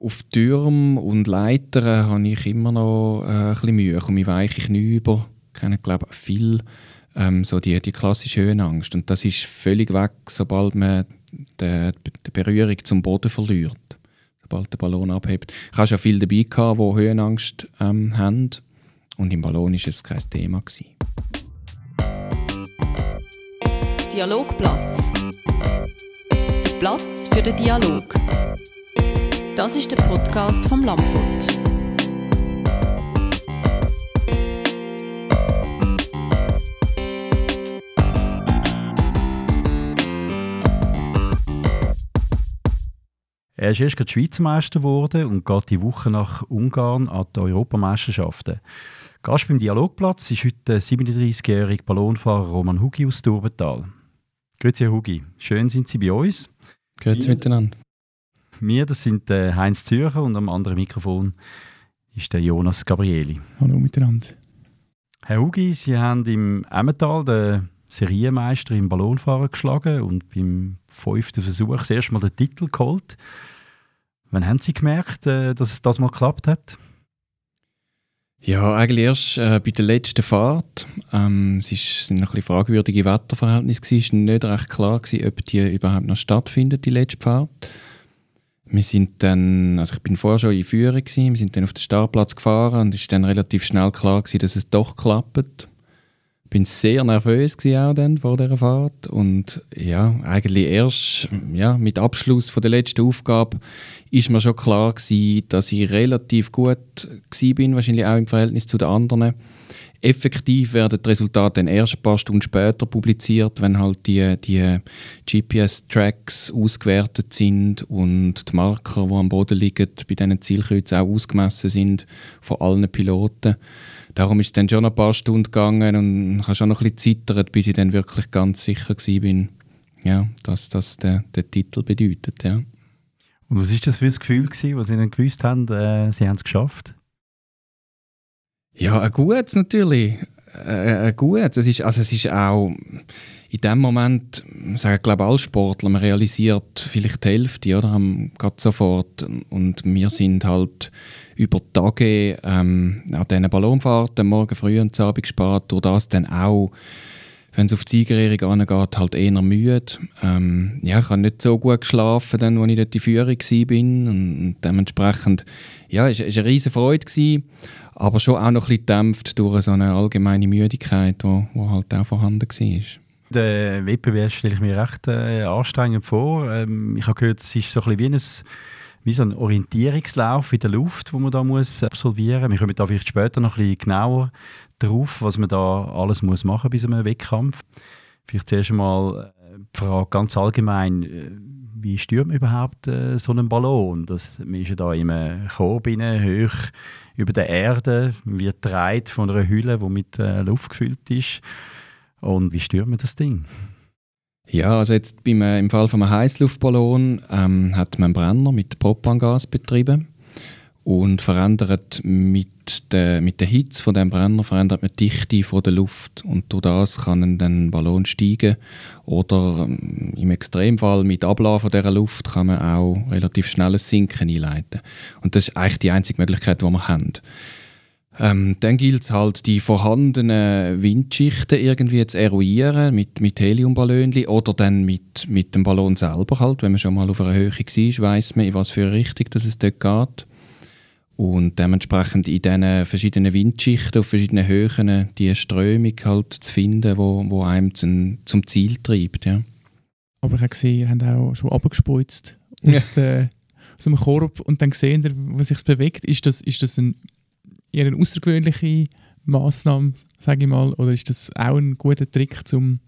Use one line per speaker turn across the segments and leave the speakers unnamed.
Auf Türmen und Leitern habe ich immer noch äh, ein bisschen Mühe. Ich weiche Knie über. Ich kenne, glaube viel ähm, so die, die klassische Höhenangst. Und das ist völlig weg, sobald man die, die Berührung zum Boden verliert. Sobald der Ballon abhebt. Ich habe schon viele dabei gehabt, die Höhenangst ähm, haben. Und im Ballon war es kein Thema. Gewesen.
Dialogplatz. Platz für den Dialog. Das ist der Podcast vom Lamput.
Er ist erst gerade Schweizer Meister geworden und geht die Woche nach Ungarn an die Europameisterschaften. Gast beim Dialogplatz ist heute der 37-jährige Ballonfahrer Roman Hugi aus Turbental. Grüezi, Herr Hugi. Schön sind Sie bei uns.
Grüezi miteinander.
Wir, das sind der Heinz Zürcher und am anderen Mikrofon ist der Jonas Gabrieli.
Hallo miteinander.
Herr Hugi, Sie haben im Emmental den Serienmeister im Ballonfahren geschlagen und beim fünften Versuch das erste Mal den Titel geholt. Wann haben Sie gemerkt, äh, dass es das mal geklappt hat?
Ja, eigentlich erst äh, bei der letzten Fahrt. Ähm, es ist, sind ein bisschen fragwürdige Wetterverhältnisse. Es war nicht recht klar, gewesen, ob die überhaupt noch stattfindet, die letzte Fahrt. Wir sind dann, also ich bin vorher schon in Führung gewesen, wir sind dann auf den Startplatz gefahren und es ist dann relativ schnell klar gewesen, dass es doch klappt. Ich bin sehr nervös auch dann vor dieser Fahrt und ja, eigentlich erst ja, mit Abschluss von der letzten Aufgabe ist mir schon klar gewesen, dass ich relativ gut bin, wahrscheinlich auch im Verhältnis zu den anderen. Effektiv werden die Resultate dann erst ein paar Stunden später publiziert, wenn halt die, die GPS-Tracks ausgewertet sind und die Marker, die am Boden liegen, bei diesen Zielkreuzen auch ausgemessen sind von allen Piloten. Darum ist es dann schon ein paar Stunden gegangen und ich habe schon noch ein bisschen zittert, bis ich dann wirklich ganz sicher war, ja, dass das der, der Titel bedeutet. Ja.
Und was war das für ein Gefühl, gewesen, was Sie dann gewusst haben, äh, Sie haben es geschafft?
Ja, ein gutes natürlich. Ein gutes. Es ist, also es ist auch in dem Moment, sagen glaube alle Sportler, man realisiert vielleicht die Hälfte, oder, haben gerade sofort. Und wir sind halt über Tage ähm, an diesen Ballonfahrten, morgen früh und Abend gespart, durch das dann auch wenn es auf die Siegerehrung angeht, halt eher müde. Ähm, ja, ich habe nicht so gut geschlafen, dann, als ich dort in Führung war. Und, dementsprechend, ja, es war eine riesige Freude. Gewesen, aber schon auch noch ein bisschen gedämpft durch so eine allgemeine Müdigkeit, die halt auch vorhanden war.
Der Wettbewerb stelle ich mir recht äh, anstrengend vor. Ähm, ich habe gehört, es ist so ein bisschen wie ein wie so ein Orientierungslauf in der Luft, den man da muss absolvieren. Wir kommen da vielleicht später noch ein bisschen genauer drauf, was man da alles muss machen bei so einem Wettkampf. Vielleicht zuerst einmal äh, die Frage ganz allgemein, äh, wie stürmt man überhaupt äh, so einen Ballon? Das, man ist ja da in einem Korb rein, hoch über der Erde, wird gedreht von einer Hülle, die mit äh, Luft gefüllt ist. Und wie stürmt man das Ding?
Ja, also jetzt beim, äh, im Fall von einem Heißluftballon ähm, hat man einen Brenner mit Propangas betrieben und verändert mit der, mit der Hitze von dem Brenner verändert man die Dichte von der Luft und durch das kann dann Ballon steigen oder ähm, im Extremfall mit Ablauf dieser Luft kann man auch relativ schnelles Sinken einleiten und das ist eigentlich die einzige Möglichkeit, die wir haben. Ähm, dann gilt es halt, die vorhandenen Windschichten irgendwie zu eruieren mit, mit Heliumballonchen oder dann mit, mit dem Ballon selber halt. Wenn man schon mal auf einer Höhe war, weiß man, in was für eine Richtung dass es dort geht. Und dementsprechend in diesen verschiedenen Windschichten auf verschiedenen Höhen die Strömung halt zu finden, wo, wo einem zum, zum Ziel treibt. Ja.
Aber ich habe gesehen, ihr habt auch schon abgespeuzt aus, ja. aus dem Korb und dann gesehen, wie sich bewegt. Ist das, ist das ein, eher eine außergewöhnliche Massnahme, sage ich mal, oder ist das auch ein guter Trick, um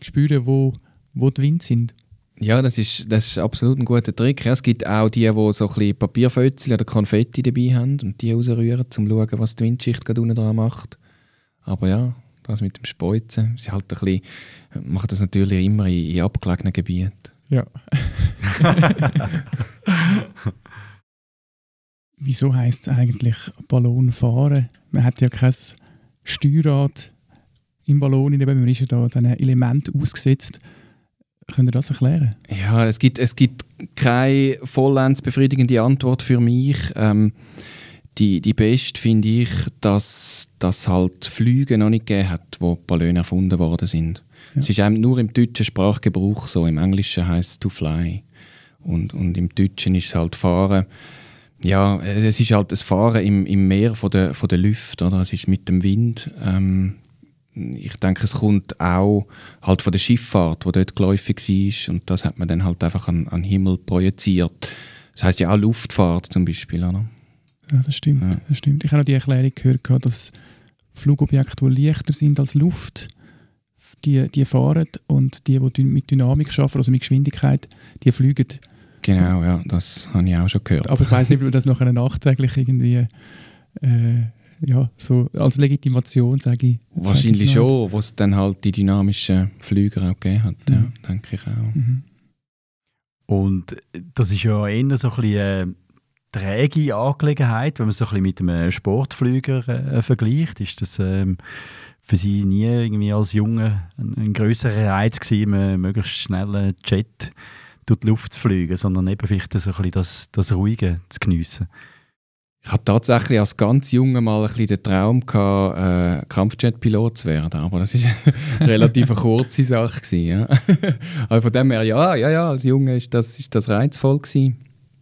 zu spüren, wo, wo die Wind sind?
Ja, das ist, das ist absolut ein guter Trick. Ja, es gibt auch die, die so ein bisschen Papierfötzchen oder Konfetti dabei haben und die rausrühren, um zu schauen, was die Windschicht gerade unten dran macht. Aber ja, das mit dem Speuzen ist halt ein bisschen, macht das natürlich immer in, in abgelegenen Gebieten.
Ja. Wieso heisst es eigentlich Ballon fahren? Man hat ja kein Steuerrad im Ballon, man ist ja da diesen Element ausgesetzt Könnt ihr das erklären?
Ja, es gibt, es gibt keine vollends befriedigende Antwort für mich. Ähm, die, die beste finde ich, dass das halt Flüge noch nicht gegeben hat, wo Ballone erfunden worden sind. Ja. Es ist eben nur im deutschen Sprachgebrauch so. Im Englischen heißt es to fly. Und, und im Deutschen ist es halt fahren. Ja, es ist halt das Fahren im, im Meer von der, von der Luft. Oder? Es ist mit dem Wind. Ähm, ich denke, es kommt auch halt von der Schifffahrt, die dort geläufig war. Und das hat man dann halt einfach an, an den Himmel projiziert. Das heißt ja auch Luftfahrt zum Beispiel. Oder?
Ja, das stimmt. Ja. Das stimmt. Ich habe noch die Erklärung gehört, dass Flugobjekte, die leichter sind als Luft, die, die fahren und die, die mit Dynamik arbeiten, also mit Geschwindigkeit, die fliegen.
Genau, ja, das habe ich auch schon gehört.
Aber ich weiß nicht, ob das nachher nachträglich irgendwie äh, ja, so als Legitimation, sage ich.
Wahrscheinlich sag ich schon, wo es dann halt die dynamischen Flüger auch gegeben hat, mhm. ja, denke ich auch. Mhm.
Und das ist ja eher so ein bisschen eine träge Angelegenheit, wenn man es so ein bisschen mit einem Sportflüger äh, vergleicht. Ist das ähm, für Sie nie irgendwie als Junge ein, ein größerer Reiz gewesen, einen möglichst schnellen Jet durch die Luft zu fliegen, sondern eben vielleicht so ein bisschen das, das Ruhige zu geniessen?
Ich hatte tatsächlich als ganz junger mal ein bisschen den Traum gehabt, äh, Kampfjet-Pilot zu werden, aber das ist eine relativ kurze Sache gewesen, ja. aber von dem her, ja, ja, ja, als Junge ist das, ist das reizvoll gewesen.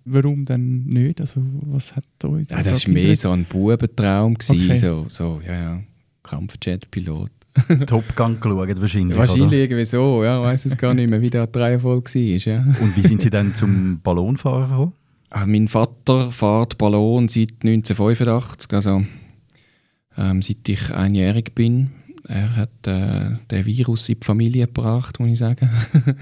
Warum denn nicht? Also was hat
euch ja, Das war mehr so ein Bubentraum gewesen, okay. so, so, ja, ja, Kampfjet-Pilot.
Top Gun geschaut wahrscheinlich,
Wahrscheinlich irgendwie so, ja, ich weiß es gar nicht mehr, wie der Reihenfolge war. Ja.
Und wie sind Sie dann zum Ballonfahren gekommen?
Äh, mein Vater fährt Ballon seit 1985, also ähm, seit ich einjährig bin. Er hat äh, den Virus in die Familie gebracht, muss ich sagen.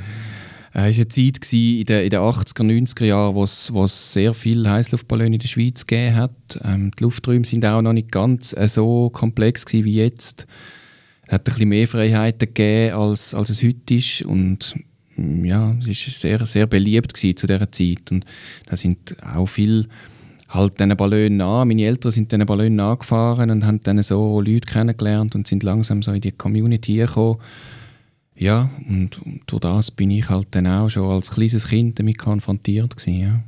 Es war eine Zeit in den, in den 80er, 90er Jahren, wo es sehr viele Heißluftballone in der Schweiz gegeben hat. Ähm, die Lufträume sind auch noch nicht ganz äh, so komplex wie jetzt. Hat ein bisschen mehr Freiheiten gegeben, als, als es heute ist. Und ja, es war sehr, sehr beliebt zu dieser Zeit. Und da sind auch viele halt diesen Ballonen nach. Meine Eltern sind diesen Ballonen nachgefahren und haben dann so Leute kennengelernt und sind langsam so in die Community gekommen. Ja, und, und durch das bin ich halt dann auch schon als kleines Kind damit konfrontiert gewesen, ja.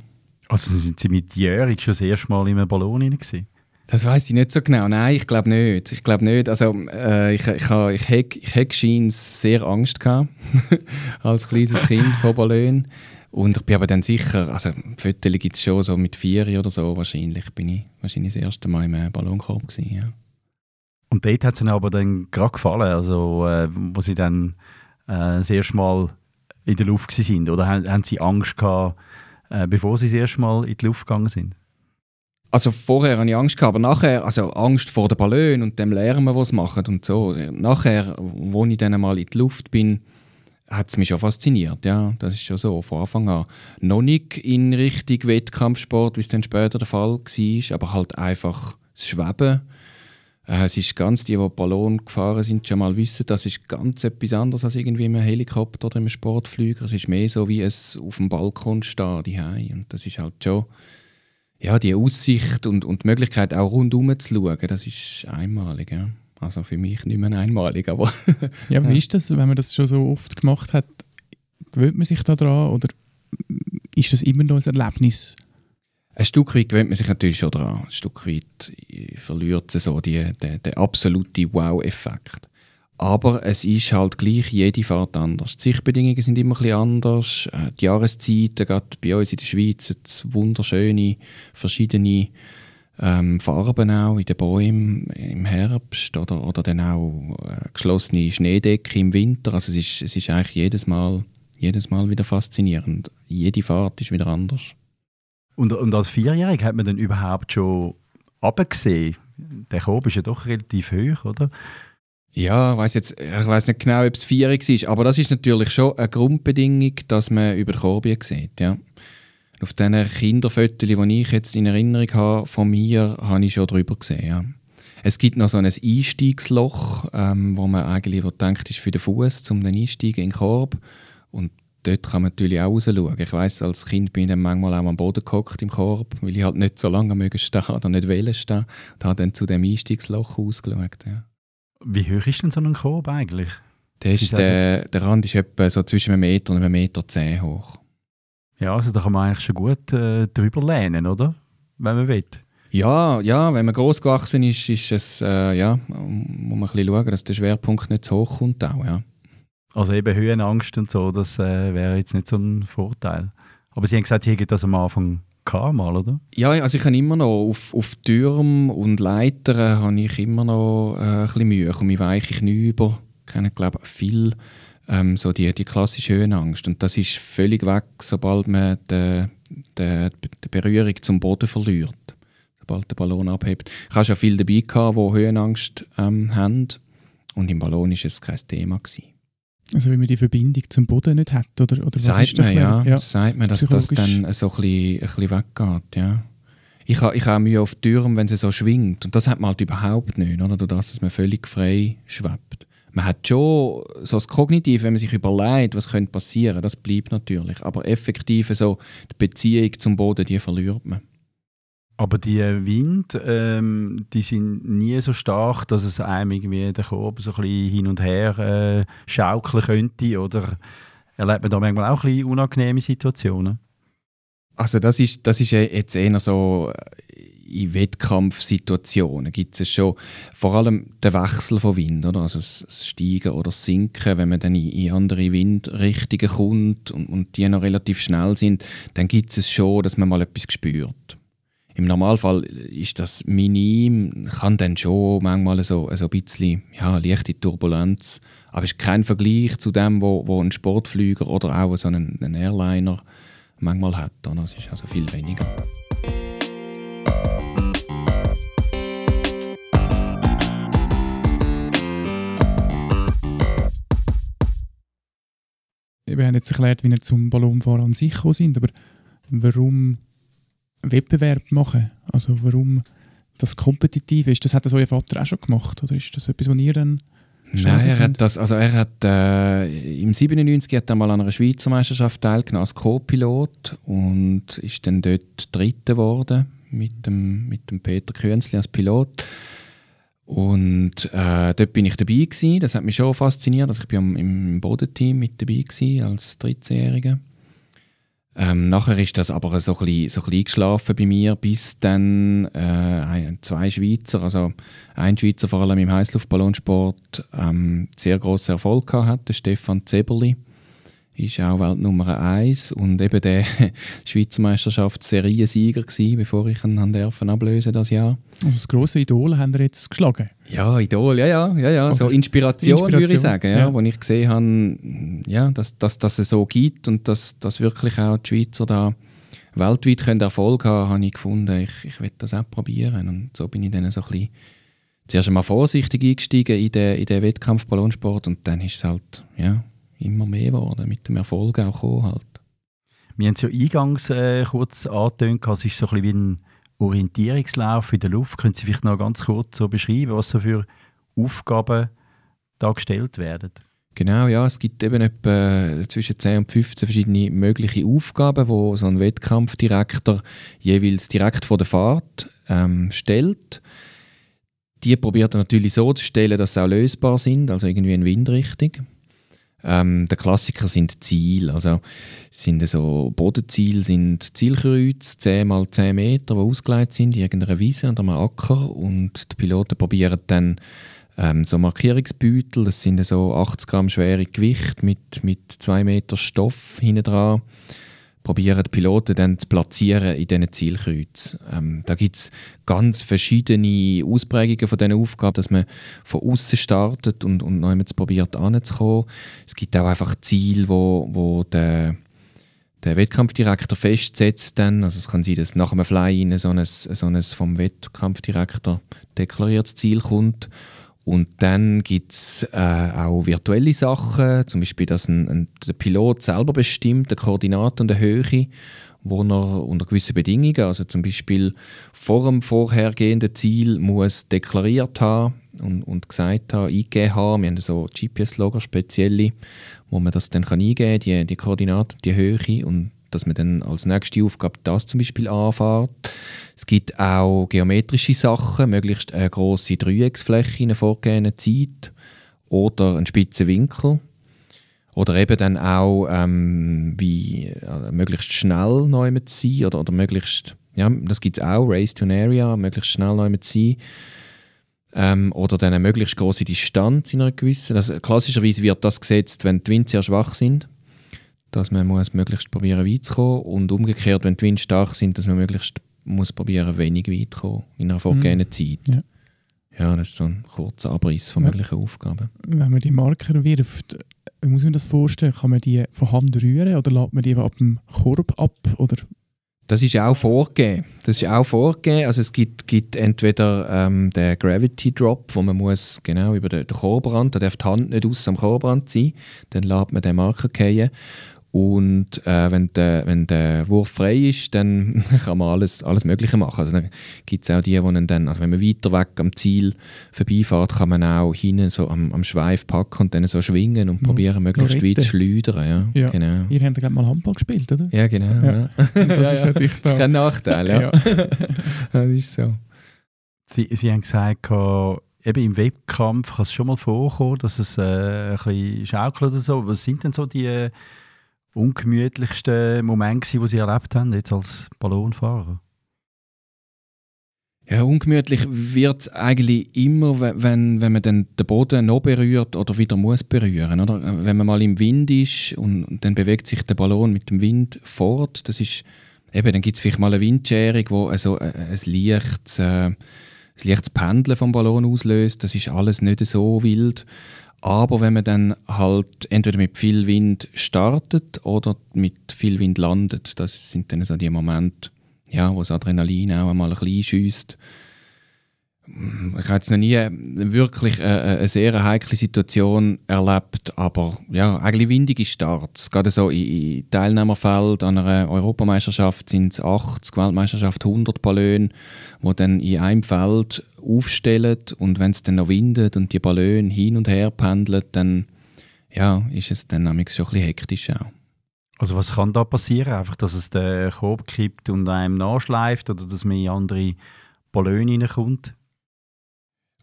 Also sind Sie mit Jörg schon das erste Mal in einem Ballon gewesen?
Das weiß ich nicht so genau. Nein, ich glaube nicht. Ich glaube nicht. Also äh, ich, ich, ich, ich, ich, ich sehr Angst gehabt als kleines Kind vor Ballonen. Und ich bin aber dann sicher, also Fotos gibt es schon so mit vier oder so wahrscheinlich, bin ich wahrscheinlich das erste Mal im Ballonkorb gewesen, ja.
Und dort hat es Ihnen aber dann gerade gefallen, also äh, wo Sie dann äh, das erste Mal in der Luft sind oder haben, haben Sie Angst gehabt, äh, bevor Sie das erste Mal in die Luft gegangen sind?
Also vorher hatte ich Angst, aber nachher, also Angst vor den Ballon und dem Lärm, was machen und so. Nachher, wo ich dann mal in die Luft bin, hat es mich schon fasziniert, ja, das ist schon so, von Anfang an. Noch nicht in Richtung Wettkampfsport, wie es dann später der Fall war, aber halt einfach das Schweben. Äh, es ist ganz, die, die Ballon gefahren sind, schon mal wissen, das ist ganz etwas anderes als irgendwie im Helikopter oder im Sportflüger. Es ist mehr so, wie es auf dem Balkon steht, die Und das ist halt schon ja, die Aussicht und, und die Möglichkeit auch rundherum zu schauen, das ist einmalig. Ja. Also für mich nicht mehr einmalig, aber...
ja, wie ist das, wenn man das schon so oft gemacht hat? Gewöhnt man sich da dran oder ist das immer noch ein Erlebnis?
Ein Stück weit gewöhnt man sich natürlich schon daran. Ein Stück weit verliert es so die, den, den absoluten Wow-Effekt. Aber es ist halt gleich jede Fahrt anders. Die Sichtbedingungen sind immer ein anders. Äh, die Jahreszeiten, gerade bei uns in der Schweiz, es wunderschöne, verschiedene ähm, Farben auch in den Bäumen im Herbst oder, oder dann auch äh, geschlossene Schneedecke im Winter. Also es ist, es ist eigentlich jedes Mal, jedes Mal wieder faszinierend. Jede Fahrt ist wieder anders.
Und, und als Vierjähriger hat man dann überhaupt schon abgesehen? Der Korb ist ja doch relativ hoch, oder?
Ja, weiß jetzt, ich weiß nicht genau, ob es vierig ist, aber das ist natürlich schon eine Grundbedingung, dass man über Korbien sieht. Ja. Auf diesen Kinderfotos, die ich jetzt in Erinnerung habe von mir, habe ich schon drüber gesehen. Ja. Es gibt noch so ein Einstiegsloch, ähm, wo man eigentlich wo denkt, ist für den Fuß zum den Einsteigen in den Korb. Und dort kann man natürlich auch raus schauen. Ich weiß, als Kind bin ich dann manchmal auch am Boden gehockt im Korb, weil ich halt nicht so lange mögen stehen oder nicht wollen stehen. Und habe dann zu dem Einstiegsloch ausgeschaut. Ja.
Wie hoch ist denn so ein Korb eigentlich?
Der, ist, der, der Rand ist etwa so zwischen einem Meter und einem Meter zehn hoch.
Ja, also da kann man eigentlich schon gut äh, drüber lehnen, oder? Wenn man will.
Ja, ja, wenn man groß gewachsen ist, ist es, äh, ja, muss man ein bisschen schauen, dass der Schwerpunkt nicht zu hoch kommt auch, ja.
Also eben Höhenangst und so, das äh, wäre jetzt nicht so ein Vorteil. Aber Sie haben gesagt, Sie hätten das am Anfang mal, oder?
Ja, also ich habe immer noch auf, auf Türmen und Leitern habe ich immer noch äh, ein bisschen Mühe. Ich komme weiche Knie über. Ich kenne, glaube viel ähm, so die, die klassische Höhenangst. Und das ist völlig weg, sobald man die, die, die Berührung zum Boden verliert. Sobald der Ballon abhebt. Ich habe schon viele dabei gehabt, die Höhenangst ähm, haben. Und im Ballon war es kein Thema. Gewesen.
Also wenn man die Verbindung zum Boden nicht hat, oder, oder was
sagt man, ja, ja. Sagt man, dass das dann so ein bisschen, ein bisschen weggeht, ja. Ich habe ich ha Mühe auf Türen, wenn sie so schwingt. Und das hat man halt überhaupt nicht, oder? Durch das, dass man völlig frei schwebt. Man hat schon so das Kognitiv, wenn man sich überlegt, was könnte passieren, das bleibt natürlich. Aber effektiv so die Beziehung zum Boden, die verliert man.
Aber die Wind, ähm, die sind nie so stark, dass es einem irgendwie den Korb so ein hin und her äh, schaukeln könnte? Oder erlebt man da manchmal auch ein unangenehme Situationen?
Also das ist, das ist jetzt eher so äh, in Wettkampfsituationen gibt es schon vor allem den Wechsel von Wind, oder? also das Steigen oder das Sinken, wenn man dann in, in andere Windrichtungen kommt und, und die noch relativ schnell sind, dann gibt es schon, dass man mal etwas spürt. Im Normalfall ist das minim, kann dann schon manchmal so, so ein bisschen ja, leichte Turbulenz, aber es ist kein Vergleich zu dem, wo, wo ein Sportflüger oder auch so ein, ein Airliner manchmal hat. Es ist also viel weniger.
Wir haben jetzt erklärt, wie wir zum Ballonfahren an sich gekommen sind, aber warum Wettbewerb machen? Also warum das kompetitiv ist? Das hat das euer Vater auch schon gemacht? Oder ist das etwas, was ihr dann
Nein, er hat das, also er hat äh, im 97 hat er mal an einer Schweizer Meisterschaft teilgenommen als Co-Pilot und ist dann dort Dritter geworden mit dem, mit dem Peter Künzli als Pilot. Und äh, dort bin ich dabei gewesen. Das hat mich schon fasziniert. Also ich bin im Bodenteam mit dabei gewesen, als 13-Jähriger. Ähm, nachher ist das aber so ein, bisschen, so ein bisschen eingeschlafen bei mir, bis dann äh, zwei Schweizer, also ein Schweizer vor allem im Heißluftballonsport, ähm, sehr grossen Erfolg gehabt hat, der Stefan Zeberli ist auch Weltnummer 1 und eben der Schweizer Meisterschaftsseriensieger gewesen, bevor ich ihn dürfen ablösen das Jahr.
Also das große Idol haben wir jetzt geschlagen?
Ja, Idol, ja, ja, ja, ja. so Inspiration, Inspiration, würde ich sagen, ja, ja. wo ich gesehen habe, ja, dass, dass, dass es so gibt und dass, dass wirklich auch die Schweizer da weltweit können Erfolg haben, habe ich gefunden, ich, ich will das auch probieren und so bin ich dann so ein bisschen zuerst einmal vorsichtig eingestiegen in den, in den Wettkampf Ballonsport und dann ist es halt, ja, immer mehr geworden, mit dem Erfolg auch gekommen halt.
Wir haben es ja eingangs äh, kurz angetönt, es ist so ein bisschen wie ein Orientierungslauf in der Luft. Können Sie vielleicht noch ganz kurz so beschreiben, was so für Aufgaben da gestellt werden?
Genau, ja, es gibt eben etwa zwischen 10 und 15 verschiedene mögliche Aufgaben, wo so ein Wettkampfdirektor jeweils direkt vor der Fahrt ähm, stellt. Die probiert er natürlich so zu stellen, dass sie auch lösbar sind, also irgendwie in Windrichtung. Ähm, der Klassiker sind Ziele, also sind so Bodenziele sind Zielkreuze, 10 mal 10 Meter, die ausgelegt sind in irgendeiner Wiese oder einem Acker. Und die Piloten probieren dann ähm, so Markierungsbeutel, das sind so 80 Gramm schwere Gewicht mit, mit 2 Meter Stoff hinten dran, probieren die Piloten dann zu platzieren in diesen Zielkreuzen. Ähm, da gibt es ganz verschiedene Ausprägungen von diesen Aufgaben, dass man von außen startet und, und noch probiert anzukommen. Es gibt auch einfach Ziele, wo, wo der, der Wettkampfdirektor festsetzt. Dann. Also es kann sein, dass nach einem Fly so ein, so ein vom Wettkampfdirektor deklariertes Ziel kommt und dann gibt es äh, auch virtuelle Sachen, zum Beispiel, dass ein, ein, der Pilot selber bestimmt, die Koordinaten und die Höhe, wo er unter gewissen Bedingungen, also zum Beispiel vor dem vorhergehenden Ziel, muss deklariert haben und, und gesagt haben, eingegeben haben. Wir haben so GPS-Logger spezielle, wo man das dann eingeben kann, die, die Koordinaten, die Höhe und dass man dann als nächste Aufgabe das zum Beispiel anfährt. Es gibt auch geometrische Sachen, möglichst eine grosse Dreiecksfläche in einer vorgegebenen Zeit oder einen spitzen Winkel. Oder eben dann auch, ähm, wie äh, möglichst schnell neu mit sein oder, oder möglichst, ja, das gibt es auch, Race to an Area, möglichst schnell neu mit sein. Ähm, oder dann eine möglichst große Distanz in einer gewissen. Also klassischerweise wird das gesetzt, wenn die Winde sehr schwach sind, dass man muss möglichst probieren weit zu kommen und umgekehrt, wenn die Winde stark sind, dass man möglichst muss probieren wenig weit zu kommen in einer vorgegebenen Zeit.
Ja.
ja, das ist so ein kurzer Abriss von
Ja.
möglichen Aufgaben.
Wenn man die Marker wirft, wie muss man das vorstellen? Kann man die von Hand rühren oder lädt man die ab dem Korb ab? Oder
Das ist auch vorgegeben. Das ist auch vorgegeben. Also es gibt, gibt entweder ähm, den Gravity Drop, wo man muss genau über den, den Korbrand, da darf die Hand nicht aus am Korbrand sein, dann lässt man den Marker fallen. Und äh, wenn, der, wenn der Wurf frei ist, dann kann man alles, alles Mögliche machen. Also dann gibt es auch die, die dann, also wenn man weiter weg am Ziel vorbeifährt, kann man auch hinten so am, am Schweif packen und dann so schwingen und
Ja,
probieren, möglichst weit zu schleudern. Ja,
Ja.
Genau.
ihr habt ja gerade mal Handball gespielt, oder?
Ja, genau.
Ja.
Ja.
Das
Ja,
ist
ja.
natürlich
Das
da.
ist kein Nachteil, ja.
Ja.
das ist so.
Sie, Sie haben gesagt, eben im Wettkampf kann es schon mal vorkommen, dass es äh, ein bisschen schaukelt oder so. Was sind denn so die äh, ungemütlichsten Momente, gewesen, die Sie erlebt haben, jetzt als Ballonfahrer?
Ja, ungemütlich wird es eigentlich immer, we- wenn, wenn man dann den Boden noch berührt oder wieder muss berühren. Oder? Wenn man mal im Wind ist und, dann bewegt sich der Ballon mit dem Wind fort, das ist, eben, dann gibt es vielleicht mal eine Windscherung, wo also ein, ein leichtes, äh, ein leichtes Pendeln vom Ballon auslöst. Das ist alles nicht so wild. Aber wenn man dann halt entweder mit viel Wind startet oder mit viel Wind landet, das sind dann so die Momente, ja, wo das Adrenalin auch einmal ein bisschen einschüsst. Ich habe jetzt noch nie wirklich eine, eine sehr heikle Situation erlebt, aber ja, eigentlich windige Starts. Gerade so in Teilnehmerfeld an einer Europameisterschaft sind es 80, Weltmeisterschaft 100 Ballone, die dann in einem Feld aufstellen und wenn es dann noch windet und die Ballone hin und her pendeln, dann ja, ist es dann schon ein bisschen hektisch auch.
Also was kann da passieren? Einfach, dass es den Korb kippt und einem nachschleift oder dass man in andere Ballone reinkommt?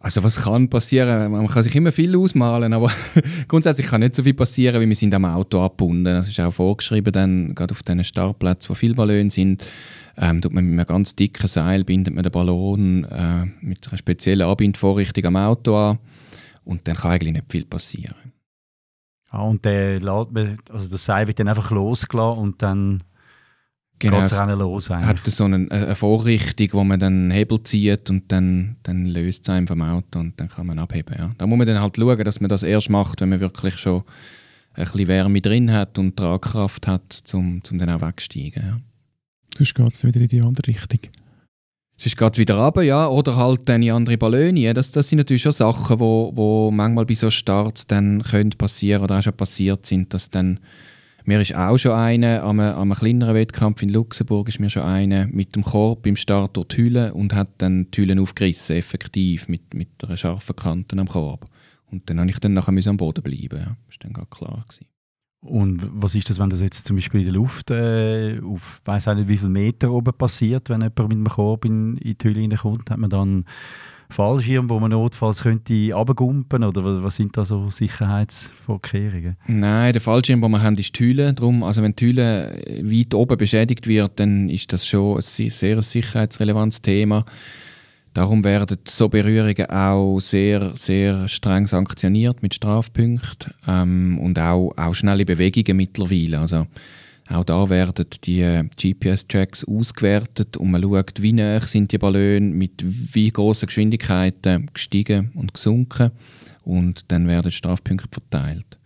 Also was kann passieren? Man kann sich immer viel ausmalen, aber grundsätzlich kann nicht so viel passieren, wie wir sind am Auto abgebunden. Das ist auch vorgeschrieben, dann, gerade auf diesen Startplätzen, wo viele Ballone sind, ähm, tut man mit einem ganz dicken Seil bindet man den Ballon äh, mit einer speziellen Anbindvorrichtung am Auto an und dann kann eigentlich nicht viel passieren.
Ah, und der also das Seil wird dann einfach losgelassen und dann
Genau,
geht
es
es rennen los eigentlich.
hat so eine, eine Vorrichtung, wo man dann Hebel zieht und dann, dann löst es einem vom Auto und dann kann man abheben. Ja. Da muss man dann halt schauen, dass man das erst macht, wenn man wirklich schon ein bisschen Wärme drin hat und Tragkraft hat, um zum dann auch wegzusteigen. Ja.
Sonst geht es wieder in die andere Richtung.
Sonst geht es wieder runter, ja, oder halt dann in andere Ballone. Ja. Das, das sind natürlich schon Sachen, wo, wo manchmal bei so Starts dann können passieren oder auch schon passiert sind, dass dann mir ist auch schon eine, an einem, kleineren Wettkampf in Luxemburg ist mir schon eine mit dem Korb beim Start durch die Hülle und hat dann die Hülle aufgerissen, effektiv, mit, mit einer scharfen Kante am Korb. Und dann musste ich dann nachher am Boden bleiben. Das war dann gerade klar. Gewesen.
Und was ist das, wenn das jetzt zum Beispiel in der Luft äh, auf weiß nicht wie viele Meter oben passiert, wenn jemand mit einem Korb in, in die Hülle reinkommt? Hat man dann Fallschirm, wo man notfalls könnte runtergumpen oder wa- was sind da so Sicherheitsvorkehrungen?
Nein, der Fallschirm, den wir haben, ist die Hülle. Drum, also wenn die Hülle weit oben beschädigt wird, dann ist das schon ein sehr sicherheitsrelevantes Thema. Darum werden so Berührungen auch sehr, sehr streng sanktioniert mit Strafpunkten ähm, und auch, auch schnelle Bewegungen mittlerweile. Also auch da werden die äh, GPS-Tracks ausgewertet und man schaut, wie nah sind die Ballone mit wie großen Geschwindigkeiten gestiegen und gesunken und dann werden Strafpunkte verteilt.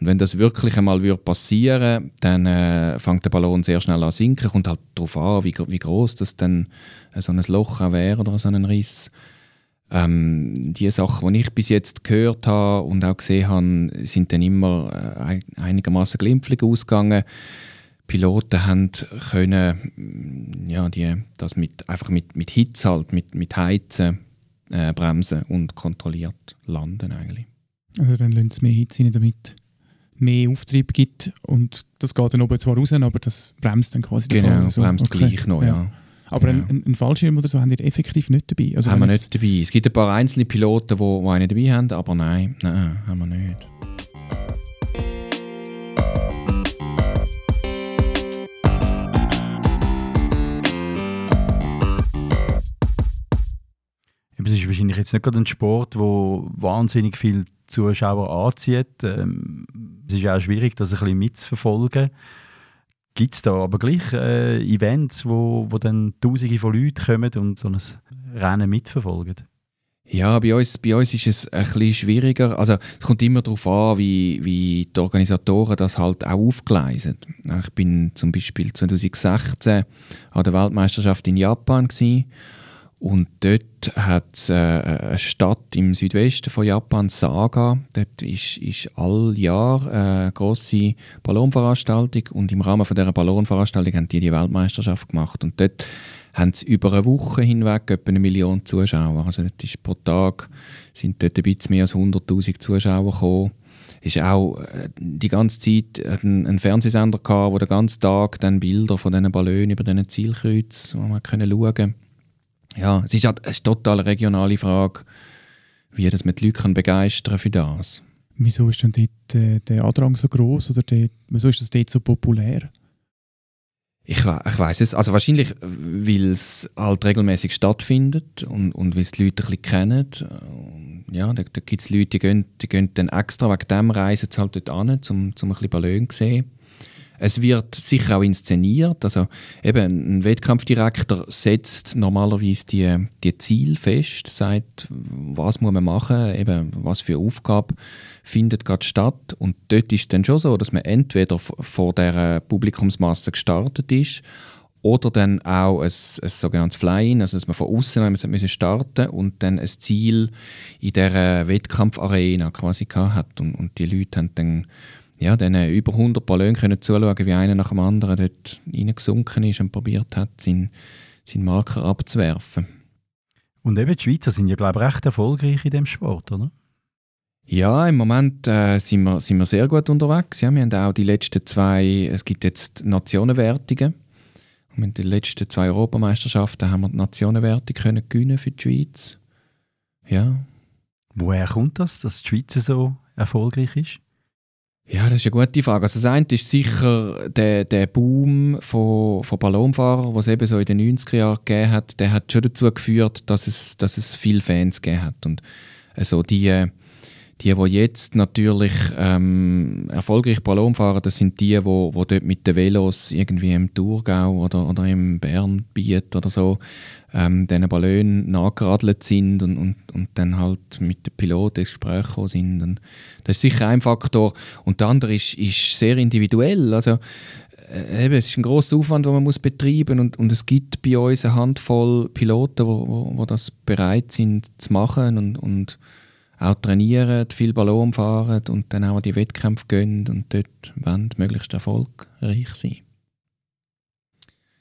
Und wenn das wirklich einmal würde passieren dann äh, fängt der Ballon sehr schnell an sinken. Kommt halt darauf an, wie, wie groß das dann äh, so ein Loch wäre oder so ein Riss. Ähm, die Sachen, die ich bis jetzt gehört habe und auch gesehen habe, sind dann immer äh, ein- einigermaßen glimpflich ausgegangen. Piloten haben können, ja, die, das mit, einfach mit, mit Hitze halt, mit, mit Heizen äh, bremsen und kontrolliert landen eigentlich.
Also dann lassen sie mehr Hitze rein, damit mehr Auftrieb gibt und das geht dann oben zwar raus, aber das bremst dann quasi
Genau,
Fall. So,
bremst
okay.
gleich noch, ja.
Aber
Ja.
ein, ein, ein Fallschirm oder so haben ihr effektiv nicht dabei. Also
haben wir nicht dabei. Es gibt ein paar einzelne Piloten, die, die einen dabei haben, aber nein, nein, haben wir nicht.
Es ist wahrscheinlich jetzt nicht gerade ein Sport, wo wahnsinnig viele Zuschauer anzieht. Ähm, es ist auch schwierig, das ein bisschen mitzuverfolgen. Gibt es da aber gleich äh, Events, wo, wo dann Tausende von Leuten kommen und so ein Rennen mitverfolgen?
Ja, bei uns, bei uns ist es ein bisschen schwieriger. Also, es kommt immer darauf an, wie, wie die Organisatoren das halt auch aufgleisen. Ich bin zum Beispiel 2016 an der Weltmeisterschaft in Japan gewesen. Und dort hat es äh, eine Stadt im Südwesten von Japan, Saga. Dort ist, ist all Jahr eine grosse Ballonveranstaltung und im Rahmen von dieser Ballonveranstaltung haben die die Weltmeisterschaft gemacht. Und dort haben sie über eine Woche hinweg etwa eine Million Zuschauer. Also das ist pro Tag sind dort ein bisschen mehr als 100'000 Zuschauer gekommen. Ist auch äh, die ganze Zeit ein, ein Fernsehsender gehabt, wo den ganzen Tag dann Bilder von diesen Ballonen über diesen Zielkreuz, wo man schauen. Ja, es ist halt eine total regionale Frage, wie das man die Leute kann begeistern für das.
Wieso ist denn dort äh, der Andrang so groß oder dort, wieso ist das dort so populär?
Ich, ich weiß es. Also wahrscheinlich, weil es halt regelmäßig stattfindet und, und weil es die Leute ein bisschen kennen. Und Ja, da, da gibt es Leute, die gehen, die gehen dann extra wegen dem reisen sie halt dort an, um, um ein bisschen Ballon zu sehen. Es wird sicher auch inszeniert. Also eben, ein Wettkampfdirektor setzt normalerweise die, die Ziele fest, sagt, was muss man machen, eben, was für Aufgabe findet gerade statt. Und dort ist es dann schon so, dass man entweder vor der Publikumsmasse gestartet ist oder dann auch ein, ein sogenanntes Fly-In, also dass man von außen müssen starten und dann ein Ziel in dieser Wettkampfarena quasi hat. Und, und die Leute haben dann ja, dann über 100 Ballons können zuschauen, wie einer nach dem anderen dort reingesunken ist und probiert hat, seinen, seinen Marker abzuwerfen.
Und eben die Schweizer sind ja, glaube ich, recht erfolgreich in dem Sport, oder?
Ja, im Moment äh, sind, wir, sind wir sehr gut unterwegs. Ja, wir haben auch die letzten zwei, es gibt jetzt Nationenwertungen. Und mit den letzten zwei Europameisterschaften haben wir die Nationenwertung können gewinnen für die Schweiz. Ja.
Woher kommt das, dass die Schweiz so erfolgreich ist?
Ja, das ist eine gute Frage. Also das eine ist sicher der, der Boom von, von Ballonfahrern, was eben so in den 90er Jahren gegeben hat, der hat schon dazu geführt, dass es, dass es viele Fans gegeben hat. Und also die, die, die jetzt natürlich ähm, erfolgreich Ballon fahren, das sind die, die, die dort mit den Velos irgendwie im Thurgau oder, oder im Bernbiet oder so ähm, diesen Ballonen nachgeradelt sind und, und, und dann halt mit den Piloten ins Gespräch gekommen sind. Und das ist sicher ein Faktor. Und der andere ist, ist sehr individuell. Also, äh, eben, es ist ein grosser Aufwand, den man muss betreiben und, und es gibt bei uns eine Handvoll Piloten, die das bereit sind zu machen und, und auch trainieren, viel Ballon fahren und dann auch an die Wettkämpfe gehen und dort wollen möglichst erfolgreich sein.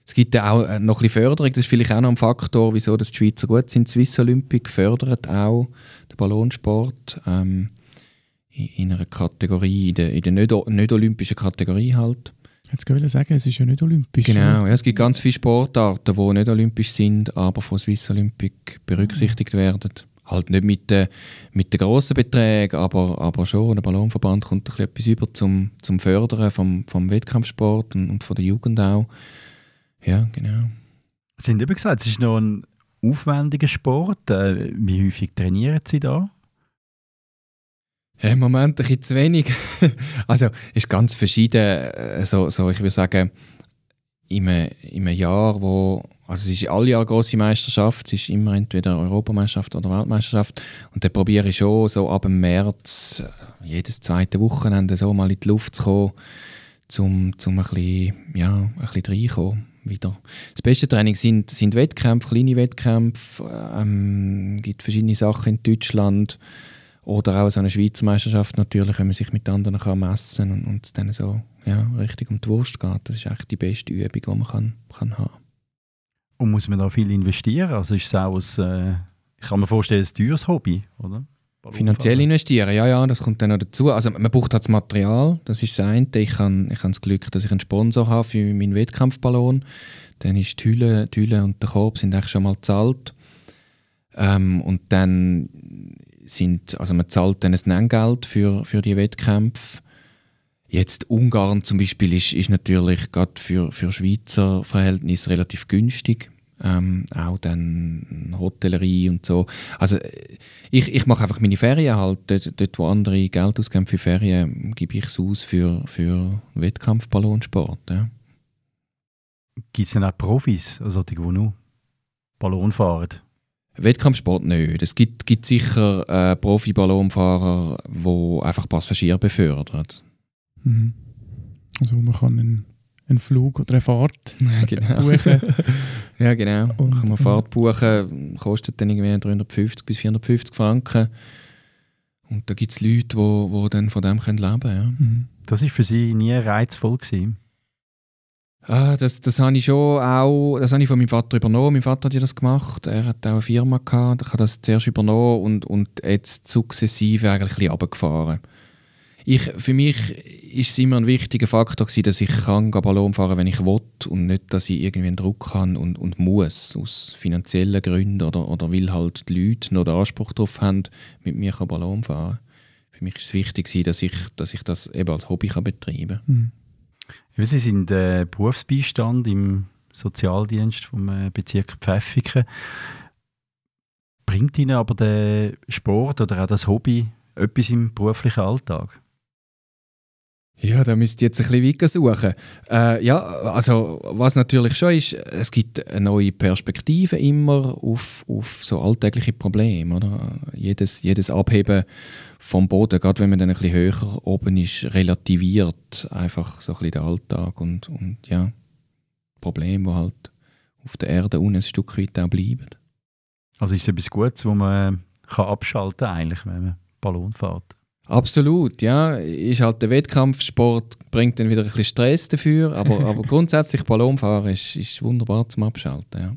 Es gibt auch äh, noch ein bisschen Förderung, das ist vielleicht auch noch ein Faktor, wieso das die Schweizer gut sind. Die Swiss Olympic fördert auch den Ballonsport ähm, in, in einer Kategorie, in der, in der nicht, nicht olympischen Kategorie halt.
Jetzt wollte ich sagen, es ist ja nicht olympisch.
Genau, ja, es gibt ganz viele Sportarten, die nicht olympisch sind, aber von Swiss Olympic berücksichtigt werden. Halt nicht mit den, mit den grossen Beträgen, aber, aber schon. Der Ballonverband kommt ein bisschen etwas über zum, zum Fördern vom, vom Wettkampfsport und, und von der Jugend auch. Ja, genau.
Sie haben eben gesagt, es ist noch ein aufwendiger Sport. Äh, wie häufig trainieren Sie da?
Ja, Im Moment ein bisschen zu wenig. also es ist ganz verschieden. äh, So, so, ich würde sagen, in einem, in einem Jahr, wo also es ist alle Jahr grosse Meisterschaft, es ist immer entweder Europameisterschaft oder Weltmeisterschaft und dann probiere ich schon so ab dem März äh, jedes zweite Wochenende so mal in die Luft zu kommen, um, um ein bisschen, ja, ein bisschen reinkommen wieder. Das beste Training sind, sind Wettkämpfe, kleine Wettkämpfe, ähm, gibt verschiedene Sachen in Deutschland oder auch so eine Schweizer Meisterschaft natürlich, wenn man sich mit anderen kann messen und, und es dann so ja, richtig um die Wurst geht. Das ist eigentlich die beste Übung, die man kann, kann haben
Und muss man da viel investieren? Also ist es auch ein, äh, ich kann mir vorstellen, ein teures Hobby, oder?
Finanziell investieren, ja, ja, das kommt dann noch dazu. Also man braucht halt das Material, das ist das eine. Ich habe ich das Glück, dass ich einen Sponsor habe für meinen Wettkampfballon. Dann ist die Hülle, die Hülle und der Korb sind eigentlich schon mal gezahlt. Ähm, und dann sind, also man zahlt dann ein Nenngeld für, für die Wettkämpfe. Jetzt Ungarn zum Beispiel ist, ist natürlich gerade für, für Schweizer Verhältnisse relativ günstig. Ähm, auch dann Hotellerie und so. Also ich, ich mache einfach meine Ferien halt. Dort, dort, wo andere Geld ausgeben für Ferien, gebe ich es aus für, für Wettkampfballonsport. Ja.
Gibt es denn auch Profis, also die, die nur Ballon fahren?
Wettkampfsport nicht. Es gibt, gibt sicher äh, Profi-Ballonfahrer, die einfach Passagiere befördern.
Mhm. Also man kann einen, einen Flug oder eine Fahrt
ja, genau. buchen. ja, genau. Und, kann man Fahrt buchen, kostet dann irgendwie 350 bis 450 Franken. Und da gibt es Leute, die wo, wo dann von dem können leben können. Ja. Mhm.
Das war für Sie nie reizvoll? Gewesen?
Ah, das, das habe ich schon auch, das habe ich von meinem Vater übernommen. Mein Vater hat das gemacht. Er hat auch eine Firma gehabt. Ich habe das zuerst übernommen und, und jetzt sukzessive eigentlich ein bisschen runtergefahren. Ich, für mich ist es immer ein wichtiger Faktor gewesen, dass ich kann Ballon fahren wenn ich will und nicht, dass ich irgendwie einen Druck habe und, und muss, aus finanziellen Gründen oder, oder weil halt die Leute noch den Anspruch darauf haben, mit mir Ballon fahren Für mich ist es wichtig, dass ich, dass ich das eben als Hobby kann betreiben kann. Mhm.
Sie sind äh, Berufsbeistand im Sozialdienst vom äh, Bezirk Pfäffiken. Bringt Ihnen aber der Sport oder auch das Hobby etwas im beruflichen Alltag?
Ja, da müsst ihr jetzt ein bisschen weiter suchen. Äh, ja, also was natürlich schon ist, es gibt eine neue Perspektive immer auf, auf so alltägliche Probleme. Oder? Jedes, jedes Abheben vom Boden, gerade wenn man dann ein bisschen höher oben ist, relativiert einfach so ein bisschen den Alltag und, und ja, Probleme, die halt auf der Erde unten ein Stück weit auch bleiben.
Also ist es etwas Gutes, wo man kann abschalten kann, wenn man Ballon fährt?
Absolut, ja. Ist halt der Wettkampfsport, bringt dann wieder ein bisschen Stress dafür, aber, aber grundsätzlich Ballonfahren ist, ist wunderbar zum Abschalten, ja.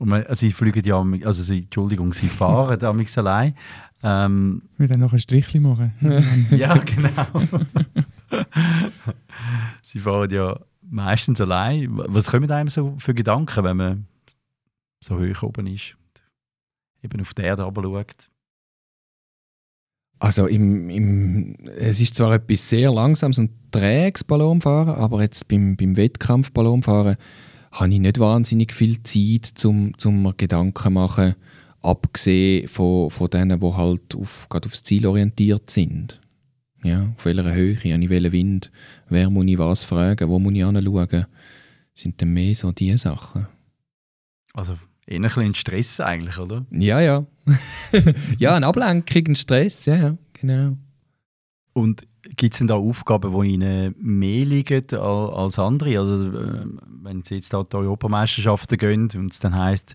Und man, also sie fliegen ja, also sie, Entschuldigung, sie fahren damals allein. Ähm,
Wir dann noch ein Strichchen machen.
ja, genau. sie fahren ja meistens allein. Was kommen einem so für Gedanken, wenn man so hoch oben ist und eben auf die Erde schaut?
Also im, im, es ist zwar etwas sehr langsames und träges Ballonfahren, aber jetzt beim, beim Wettkampf Ballonfahren habe ich nicht wahnsinnig viel Zeit, um zum Gedanken machen, abgesehen von, von denen, die halt auf, gerade aufs Ziel orientiert sind. Ja, auf welcher Höhe, an welchem Wind, wer muss ich was fragen, wo muss ich anschauen, Das sind dann mehr so diese Sachen.
Also Eher ein bisschen Stress eigentlich, oder?
Ja, ja. ja, eine Ablenkung, ein Stress, ja, ja, genau.
Und gibt es denn da Aufgaben, die Ihnen mehr liegen als andere? Also, äh, wenn Sie jetzt da die Europameisterschaften gehen und es dann heisst,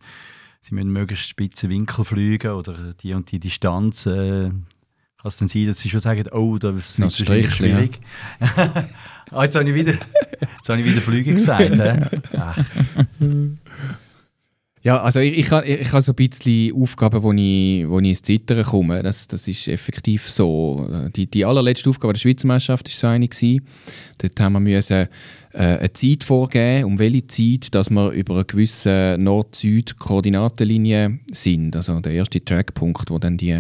Sie müssen möglichst spitze Winkel fliegen oder die und die Distanz, äh, kann es dann sein, dass Sie schon sagen, oh, das ist schwierig. Ja. ah, jetzt habe ich wieder, jetzt habe ich wieder Flüge gesagt. Äh? Ach.
Ja, also ich, ich, ich habe so ein bisschen Aufgaben, wo ich, wo ich ins Zittern komme. Das, das ist effektiv so. Die, die allerletzte Aufgabe der Schweizer Meisterschaft war so eine. Gewesen. Dort haben wir müssen, äh, eine Zeit vorgeben, um welche Zeit, dass wir über eine gewisse Nord-Süd-Koordinatenlinie sind. Also der erste Trackpunkt, wo dann die,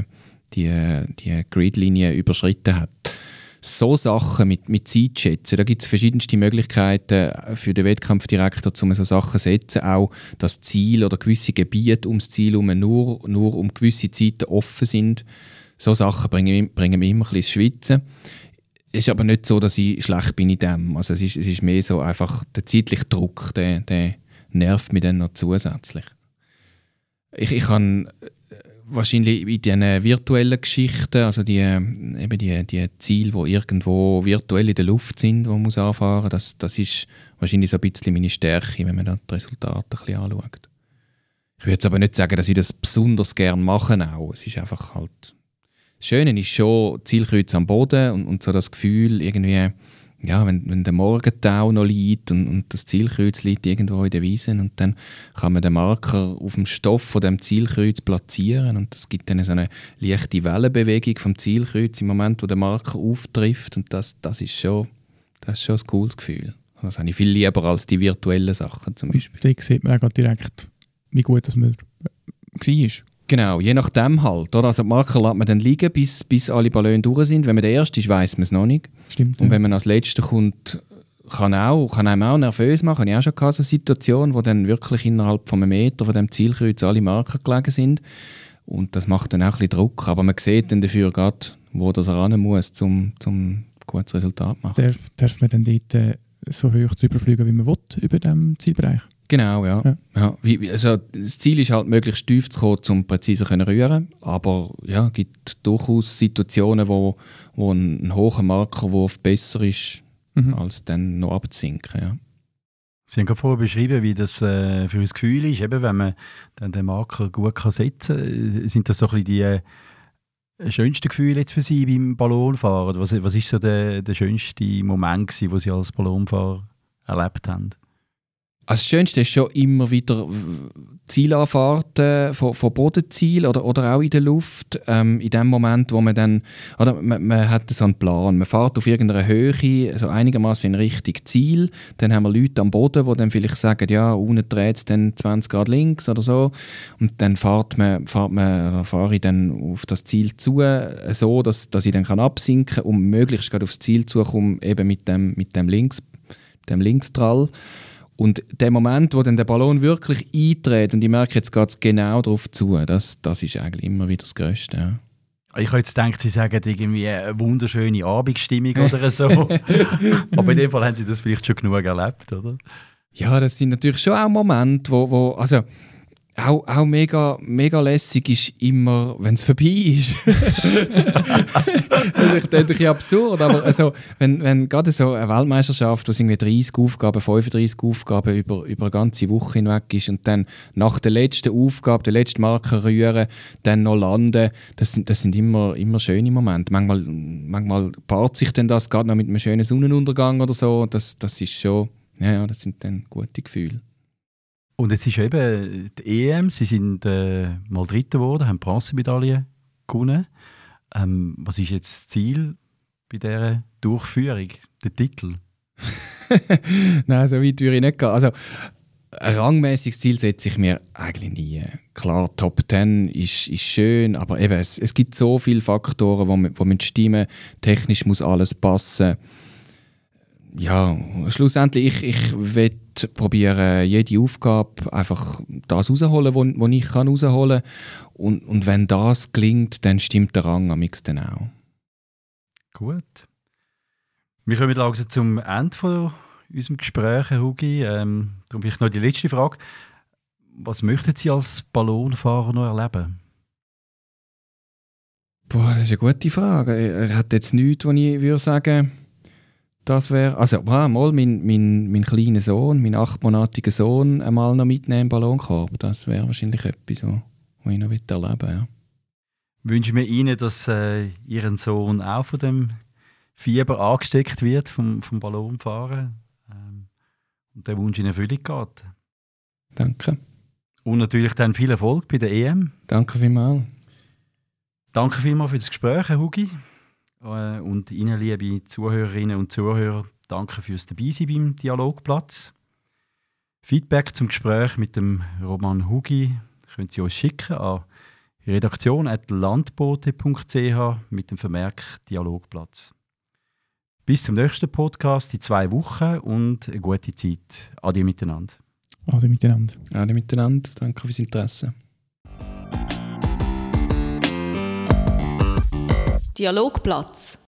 die, die Gridlinie überschritten hat so Sachen mit, mit Zeit schätzen. Da gibt es verschiedenste Möglichkeiten für den Wettkampfdirektor, um so Sachen zu setzen. Auch das Ziel oder gewisse Gebiete ums Ziel herum nur, nur um gewisse Zeiten offen sind. So Sachen bringen, bringen mich immer ein bisschen ins Schwitzen. Es ist aber nicht so, dass ich schlecht bin in dem. Also es ist, es ist mehr so einfach der zeitliche Druck, der, der nervt mich dann noch zusätzlich. Ich, ich kann wahrscheinlich in diesen virtuellen Geschichten, also die, eben die, die Ziele, die irgendwo virtuell in der Luft sind, die man muss anfahren das, das ist wahrscheinlich so ein bisschen meine Stärke, wenn man dann die Resultate ein bisschen anschaut. Ich würde jetzt aber nicht sagen, dass ich das besonders gerne mache auch. Es ist einfach halt... Das Schöne ist schon Zielkreuz am Boden und, und so das Gefühl, irgendwie ja, wenn, wenn der Morgentau noch liegt und, und das Zielkreuz liegt irgendwo in der Wiese und dann kann man den Marker auf dem Stoff von dem Zielkreuz platzieren und das gibt dann so eine leichte Wellenbewegung vom Zielkreuz im Moment, wo der Marker auftrifft und das, das ist schon, das ist schon ein cooles Gefühl. Das habe ich viel lieber als die virtuellen Sachen zum Beispiel.
Da sieht man auch direkt, wie gut das man war.
Genau, je nachdem halt. Oder? Also die Marker lässt man dann liegen, bis, bis alle Ballone durch sind. Wenn man der Erste ist, weiß man es noch nicht.
Stimmt.
Und
ja.
wenn man als Letzter kommt, kann, auch, kann einem auch nervös machen. Ich habe auch schon so eine Situation, wo dann wirklich innerhalb von einem Meter von dem Zielkreuz alle Marker gelegen sind. Und das macht dann auch ein bisschen Druck. Aber man sieht dann dafür gerade, wo das ran muss, um zum gutes Resultat zu machen.
Darf, darf man dann dort äh, so hoch drüber fliegen, wie man will, über dem Zielbereich?
Genau, ja.
Ja.
ja. wie, also das Ziel ist halt, möglichst tief zu kommen, um präzise zu rühren. Aber ja, es gibt durchaus Situationen, wo, wo ein, ein hoher Markerwurf besser ist,
Mhm.
als dann noch abzusinken. Ja.
Sie haben gerade vorher beschrieben, wie das äh, für uns Gefühl ist, eben, wenn man dann den Marker gut kann setzen kann. Sind das so ein bisschen die äh, schönsten Gefühle jetzt für Sie beim Ballonfahren? Was, was ist so der, der schönste Moment, gewesen, wo Sie als Ballonfahrer erlebt haben?
Also das Schönste ist schon immer wieder Zielanfahrten von, von Bodenziel oder, oder auch in der Luft. Ähm, in dem Moment, wo man dann, oder man, man hat so einen Plan, man fährt auf irgendeiner Höhe, so einigermaßen in Richtung Ziel, dann haben wir Leute am Boden, die dann vielleicht sagen, ja, unten dreht es dann 20 Grad links oder so und dann fährt man, fährt man fahre ich dann auf das Ziel zu, so, dass, dass ich dann kann absinken kann, um möglichst gerade aufs Ziel zu kommen, eben mit dem, mit dem Links, dem Linkstrall. Und der Moment, wo dann der Ballon wirklich eintritt und ich merke, jetzt geht es genau darauf zu, das, das ist eigentlich immer wieder das Größte. Ja.
Ich habe jetzt gedacht, Sie sagen irgendwie eine wunderschöne Abendstimmung oder so. Aber in dem Fall haben Sie das vielleicht schon genug erlebt, oder?
ja, das sind natürlich schon auch Momente, wo, wo also auch, auch mega, mega lässig ist immer, wenn es vorbei ist. das ist natürlich absurd, aber also, wenn, wenn gerade so eine Weltmeisterschaft, wo es irgendwie 30 Aufgaben, 35 Aufgaben über, über eine ganze Woche hinweg ist und dann nach der letzten Aufgabe, der letzten Marker rühren, dann noch landen, das sind, das sind immer, immer schöne Momente. Manchmal, manchmal paart sich dann das gerade noch mit einem schönen Sonnenuntergang oder so, das, das ist schon, ja, ja, das sind dann gute Gefühle.
Und jetzt ist eben die EM, Sie sind äh, mal Dritter geworden, haben Bronzemedaille gewonnen. Ähm, was ist jetzt das Ziel bei dieser Durchführung, der Titel?
Nein, so weit würde ich nicht gehen. Also, ein rangmäßiges Ziel setze ich mir eigentlich nie. Klar, Top 10 ist, ist schön, aber eben, es, es gibt so viele Faktoren, wo, mi- wo stimmen. Technisch muss alles passen. Ja, schlussendlich, ich, ich will probieren, jede Aufgabe einfach das rausholen, wo, wo ich kann rausholen kann. Und, und wenn das gelingt, dann stimmt der Rang am X dann auch.
Gut. Wir kommen langsam zum Ende von unserem Gespräch, Herr Hugi. Ähm, darum vielleicht noch die letzte Frage. Was möchten Sie als Ballonfahrer noch erleben?
Boah, das ist eine gute Frage. Er hat jetzt nichts, wo ich würde sagen, das wäre. Also, ah, mal mein, mein, mein kleiner Sohn, mein achtmonatiger Sohn, einmal noch mitnehmen im Ballonkorb. Das wäre wahrscheinlich etwas, wo ich noch erleben will. Ja.
Wünschen wir Ihnen, dass äh, Ihren Sohn auch von dem Fieber angesteckt wird, vom, vom Ballonfahren. Ähm, und der Wunsch in Erfüllung geht.
Danke.
Und natürlich dann viel Erfolg bei der EM.
Danke vielmals.
Danke vielmals für das Gespräch, Herr Hugi. Äh, Und Ihnen, liebe Zuhörerinnen und Zuhörer, danke fürs Dabeisein beim Dialogplatz. Feedback zum Gespräch mit dem Roman Hugi können Sie uns schicken an redaktion.landbote.ch mit dem Vermerk Dialogplatz. Bis zum nächsten Podcast in zwei Wochen und eine gute Zeit. Adi miteinander.
Alle miteinander.
Alle miteinander. Danke fürs Interesse.
Dialogplatz.